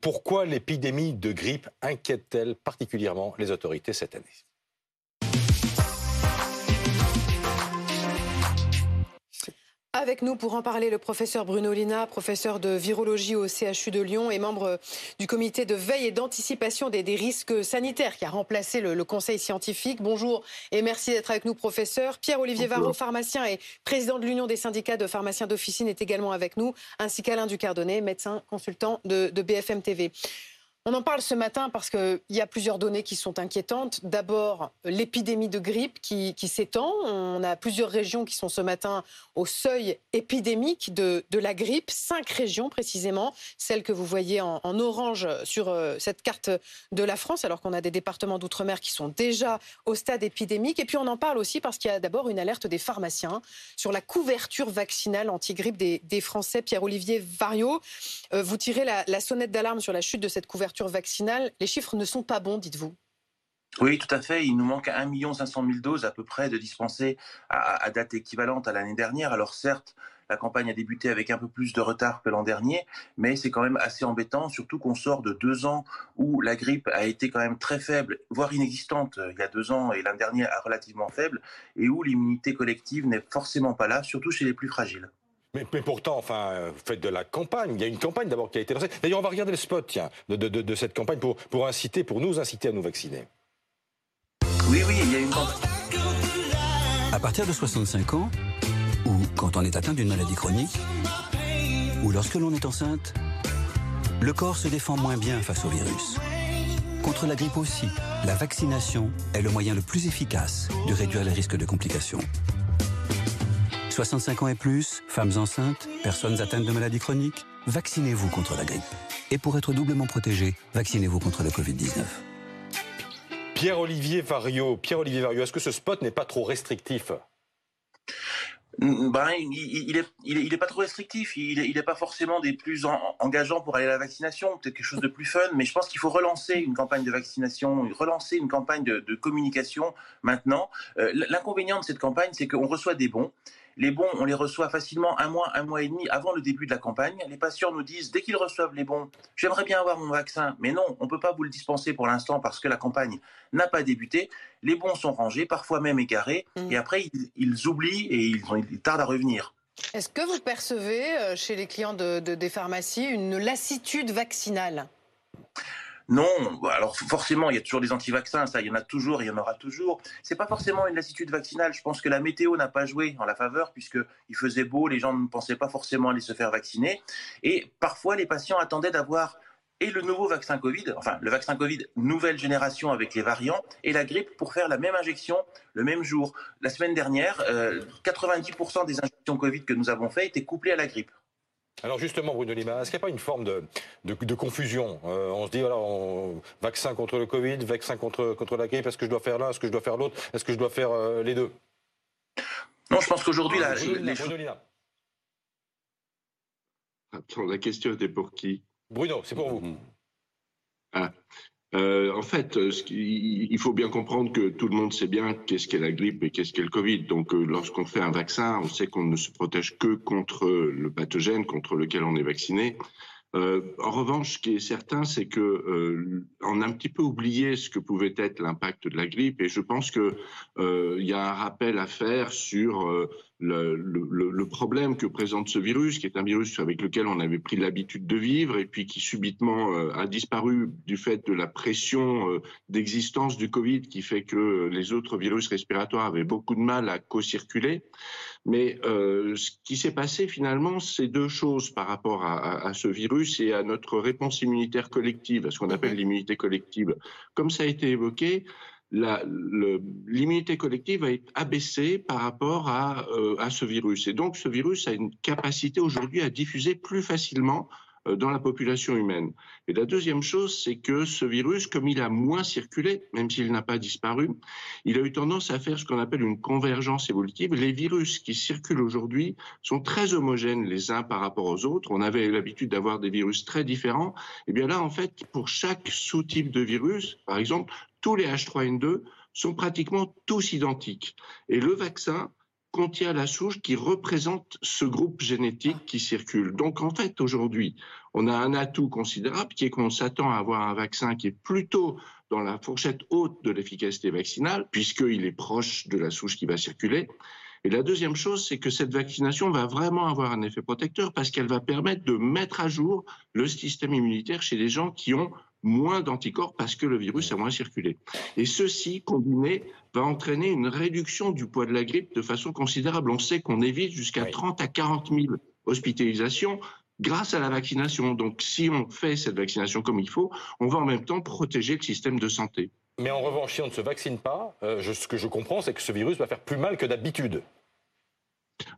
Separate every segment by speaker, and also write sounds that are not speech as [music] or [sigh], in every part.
Speaker 1: Pourquoi l'épidémie de grippe inquiète-t-elle particulièrement les autorités cette année?
Speaker 2: Avec nous pour en parler, le professeur Bruno Lina, professeur de virologie au CHU de Lyon et membre du comité de veille et d'anticipation des, risques sanitaires qui a remplacé le, conseil scientifique. Bonjour et merci d'être avec nous, professeur. Pierre-Olivier Varro, pharmacien et président de l'Union des syndicats de pharmaciens d'officine, est également avec nous, ainsi qu'Alain Ducardonnet, médecin consultant de, de BFM TV. On en parle ce matin parce qu'il y a plusieurs données qui sont inquiétantes. D'abord, l'épidémie de grippe qui, s'étend. On a plusieurs régions qui sont ce matin au seuil épidémique de, la grippe. Cinq régions précisément, celles que vous voyez en, orange sur euh, cette carte de la France, alors qu'on a des départements d'outre-mer qui sont déjà au stade épidémique. Et puis on en parle aussi parce qu'il y a d'abord une alerte des pharmaciens sur la couverture vaccinale anti-grippe des, Français. Pierre-Olivier Vario, euh, vous tirez la sonnette d'alarme sur la chute de cette couverture vaccinale, les chiffres ne sont pas bons, dites-vous
Speaker 3: oui, tout à fait. Il nous manque 1 500 000 doses à peu près de dispensées à, date équivalente à l'année dernière. Alors certes, la campagne a débuté avec un peu plus de retard que l'an dernier, mais c'est quand même assez embêtant, surtout qu'on sort de deux ans où la grippe a été quand même très faible, voire inexistante euh, il y a deux ans et l'an dernier relativement faible, et où l'immunité collective n'est forcément pas là, surtout chez les plus fragiles.
Speaker 1: Mais, pourtant, enfin, vous faites de la campagne. Il y a une campagne d'abord qui a été lancée. D'ailleurs, on va regarder le spot, tiens, de, cette campagne pour, pour inciter, pour nous inciter à nous vacciner.
Speaker 3: Oui, oui, il y a une campagne.
Speaker 4: À partir de 65 ans, ou quand on est atteint d'une maladie chronique, ou lorsque l'on est enceinte, le corps se défend moins bien face au virus. Contre la grippe aussi, la vaccination est le moyen le plus efficace de réduire les risques de complications. 65 ans et plus, femmes enceintes, personnes atteintes de maladies chroniques, vaccinez-vous contre la grippe. Et pour être doublement protégé, vaccinez-vous contre le Covid-19.
Speaker 1: Pierre-Olivier Vario, Pierre-Olivier Vario, est-ce que ce spot n'est pas trop restrictif?
Speaker 3: Ben, il, n'est il, est, pas trop restrictif. Il n'est pas forcément des plus engageants pour aller à la vaccination. Peut-être quelque chose de plus fun, mais je pense qu'il faut relancer une campagne de vaccination, relancer une campagne de, communication maintenant. Euh, l'inconvénient de cette campagne, c'est qu'on reçoit des bons. Les bons, on les reçoit facilement un mois, un mois et demi avant le début de la campagne. Les patients nous disent, dès qu'ils reçoivent les bons, j'aimerais bien avoir mon vaccin, mais non, on ne peut pas vous le dispenser pour l'instant parce que la campagne n'a pas débuté. Les bons sont rangés, parfois même égarés, mmh. et après, ils, oublient et ils, tardent à revenir.
Speaker 2: Est-ce que vous percevez euh, chez les clients des pharmacies une lassitude vaccinale?
Speaker 3: Non, alors forcément, il y a toujours des anti-vaccins, ça, il y en a toujours, il y en aura toujours. C'est pas forcément une lassitude vaccinale. Je pense que la météo n'a pas joué en la faveur puisque il faisait beau, les gens ne pensaient pas forcément aller se faire vacciner, et parfois les patients attendaient d'avoir et le nouveau vaccin Covid, enfin le vaccin Covid nouvelle génération avec les variants, et la grippe pour faire la même injection le même jour. La semaine dernière, 90% euh, des injections Covid que nous avons faites étaient couplées à la grippe.
Speaker 1: Alors justement, Bruno Lima, est-ce qu'il n'y a pas une forme de, de, confusion euh, On se dit, voilà, vaccin contre le Covid, vaccin contre, contre la grippe, est-ce que je dois faire l'un, est-ce que je dois faire l'autre, est-ce que je dois faire euh, les deux?
Speaker 3: Non, je pense qu'aujourd'hui, la,
Speaker 5: Bruno, Lima. Attends, la question était pour qui?
Speaker 1: Bruno, c'est pour vous.
Speaker 5: Ah. Euh, en fait, euh, il faut bien comprendre que tout le monde sait bien qu'est-ce qu'est la grippe et qu'est-ce qu'est le Covid. Donc, euh, lorsqu'on fait un vaccin, on sait qu'on ne se protège que contre le pathogène contre lequel on est vacciné. En revanche, ce qui est certain, c'est que euh, on a un petit peu oublié ce que pouvait être l'impact de la grippe, et je pense que euh, il y a un rappel à faire sur le, le, le, problème que présente ce virus, qui est un virus avec lequel on avait pris l'habitude de vivre, et puis qui subitement a disparu du fait de la pression d'existence du Covid, qui fait que les autres virus respiratoires avaient beaucoup de mal à co-circuler. Mais euh, ce qui s'est passé finalement, c'est deux choses par rapport à, à, ce virus et à notre réponse immunitaire collective, à ce qu'on appelle l'immunité collective. Comme ça a été évoqué, l'immunité collective va être abaissée par rapport à, euh, à ce virus. Et donc ce virus a une capacité aujourd'hui à diffuser plus facilement euh, dans la population humaine. Et la deuxième chose, c'est que ce virus, comme il a moins circulé, même s'il n'a pas disparu, il a eu tendance à faire ce qu'on appelle une convergence évolutive. Les virus qui circulent aujourd'hui sont très homogènes les uns par rapport aux autres. On avait l'habitude d'avoir des virus très différents. Et bien là, en fait, pour chaque sous-type de virus, par exemple, tous les H3N2 sont pratiquement tous identiques. Et le vaccin contient la souche qui représente ce groupe génétique qui circule. Donc en fait, aujourd'hui, on a un atout considérable qui est qu'on s'attend à avoir un vaccin qui est plutôt dans la fourchette haute de l'efficacité vaccinale, puisqu'il est proche de la souche qui va circuler. Et la deuxième chose, c'est que cette vaccination va vraiment avoir un effet protecteur parce qu'elle va permettre de mettre à jour le système immunitaire chez les gens qui ont moins d'anticorps parce que le virus a moins circulé. Et ceci, combiné, va entraîner une réduction du poids de la grippe de façon considérable. On sait qu'on évite jusqu'à 30 à 40 000 hospitalisations grâce à la vaccination. Donc si on fait cette vaccination comme il faut, on va en même temps protéger le système de santé.
Speaker 1: Mais en revanche, si on ne se vaccine pas, euh, ce que je comprends, c'est que ce virus va faire plus mal que d'habitude.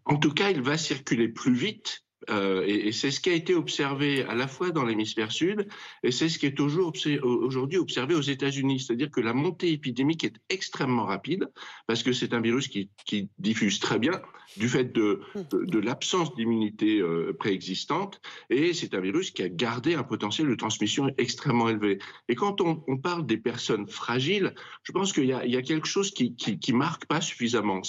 Speaker 5: En tout cas, il va circuler plus vite euh, et, c'est ce qui a été observé à la fois dans l'hémisphère sud et c'est ce qui est aujourd'hui observé aux États-Unis. C'est-à-dire que la montée épidémique est extrêmement rapide parce que c'est un virus qui, diffuse très bien du fait de, l'absence d'immunité euh, préexistante et c'est un virus qui a gardé un potentiel de transmission extrêmement élevé. Et quand on, parle des personnes fragiles, je pense qu'il y, a quelque chose qui, qui, marque pas suffisamment.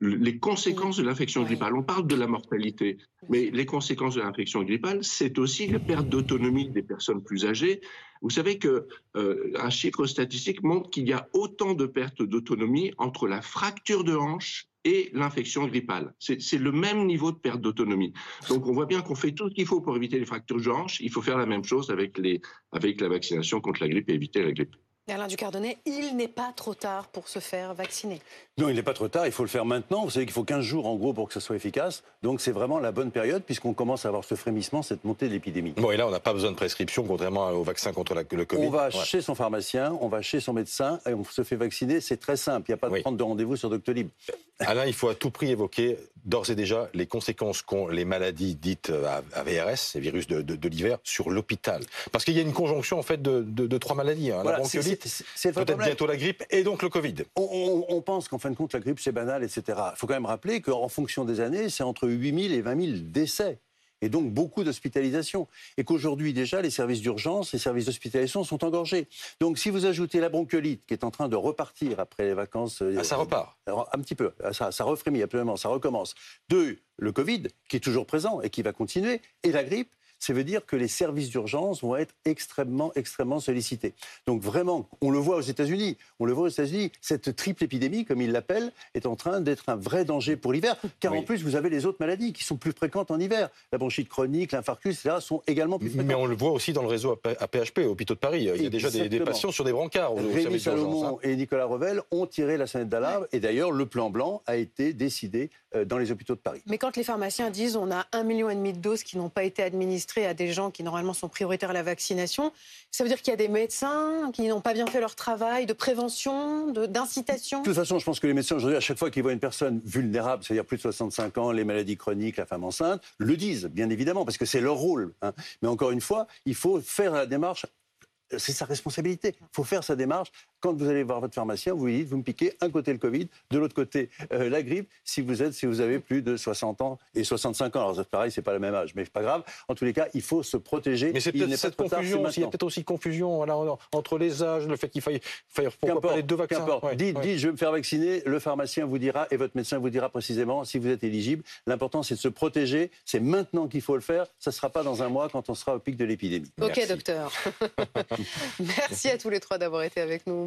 Speaker 5: Les conséquences de l'infection grippale. On parle de la mortalité, mais les conséquences de l'infection grippale, c'est aussi la perte d'autonomie des personnes plus âgées. Vous savez que euh, un chiffre statistique montre qu'il y a autant de pertes d'autonomie entre la fracture de hanche et l'infection grippale. C'est le même niveau de perte d'autonomie. Donc on voit bien qu'on fait tout ce qu'il faut pour éviter les fractures de hanche. Il faut faire la même chose avec, les, avec la vaccination contre la grippe et éviter la grippe.
Speaker 2: Merlin Ducardonnet, il n'est pas trop tard pour se faire vacciner.
Speaker 6: Non, il n'est pas trop tard, il faut le faire maintenant. Vous savez qu'il faut 15 jours en gros pour que ça soit efficace. Donc c'est vraiment la bonne période puisqu'on commence à avoir ce frémissement, cette montée de l'épidémie.
Speaker 1: Bon, et là, on n'a pas besoin de prescription contrairement au vaccin contre le Covid.
Speaker 6: On va chez son pharmacien, on va chez son médecin et on se fait vacciner. C'est très simple, il n'y a pas de prendre de rendez-vous sur Doctolib.
Speaker 1: Alain, il faut à tout prix évoquer d'ores et déjà les conséquences qu'ont les maladies dites à VRS, les virus de, l'hiver, sur l'hôpital. Parce qu'il y a une conjonction en fait de, trois maladies. Hein. la bronchiolite, peut-être bientôt la grippe et donc le Covid.
Speaker 6: On, pense qu'en fin de compte la grippe c'est banal, etc. Il faut quand même rappeler qu'en fonction des années, c'est entre 8 000 et 20 000 décès et donc beaucoup d'hospitalisations. Et qu'aujourd'hui déjà, les services d'urgence, les services d'hospitalisation sont engorgés. Donc si vous ajoutez la bronchiolite qui est en train de repartir après les vacances...
Speaker 1: Euh, ah, ça repart
Speaker 6: Un petit peu, ça, ça refrémit absolument, ça recommence. Deux, le Covid qui est toujours présent et qui va continuer, et la grippe ça veut dire que les services d'urgence vont être extrêmement, extrêmement sollicités. Donc vraiment, on le voit aux États-Unis, on le voit aux États-Unis, cette triple épidémie, comme ils l'appellent, est en train d'être un vrai danger pour l'hiver, car en plus, vous avez les autres maladies qui sont plus fréquentes en hiver. La bronchite chronique, l'infarctus, etc., sont également plus fréquentes.
Speaker 1: Mais on le voit aussi dans le réseau à PHP, hôpitaux de Paris. Il y a déjà des, patients sur des brancards.
Speaker 6: Rémi Salomon hein. et Nicolas Revel ont tiré la sonnette d'alarme, et d'ailleurs, le plan blanc a été décidé euh, dans les hôpitaux de Paris.
Speaker 2: Mais quand les pharmaciens disent on a un million et demi de doses qui n'ont pas été administrées à des gens qui normalement sont prioritaires à la vaccination, ça veut dire qu'il y a des médecins qui n'ont pas bien fait leur travail de prévention, d'incitation?
Speaker 6: De toute façon, je pense que les médecins aujourd'hui, à chaque fois qu'ils voient une personne vulnérable, c'est-à-dire plus de 65 ans, les maladies chroniques, la femme enceinte, le disent, bien évidemment, parce que c'est leur rôle. Hein. Mais encore une fois, il faut faire la démarche c'est sa responsabilité. Il faut faire sa démarche quand vous allez voir votre pharmacien, vous lui dites, vous me piquez un côté le Covid, de l'autre côté euh, la grippe, si vous êtes, si vous avez plus de 60 ans et 65 ans. Alors c'est pareil, c'est pas le même âge, mais c'est pas grave. En tous les cas, il faut se protéger.
Speaker 1: Mais c'est peut-être cette confusion Il y a peut-être aussi confusion entre les âges, le fait qu'il faille, faire pourquoi pas les deux vaccins.
Speaker 6: dites, je vais me faire vacciner, le pharmacien vous dira et votre médecin vous dira précisément si vous êtes éligible. L'important, c'est de se protéger. C'est maintenant qu'il faut le faire. Ça ne sera pas dans un mois quand on sera au pic de l'épidémie.
Speaker 2: Ok, docteur. [laughs] Merci à tous les trois d'avoir été avec nous.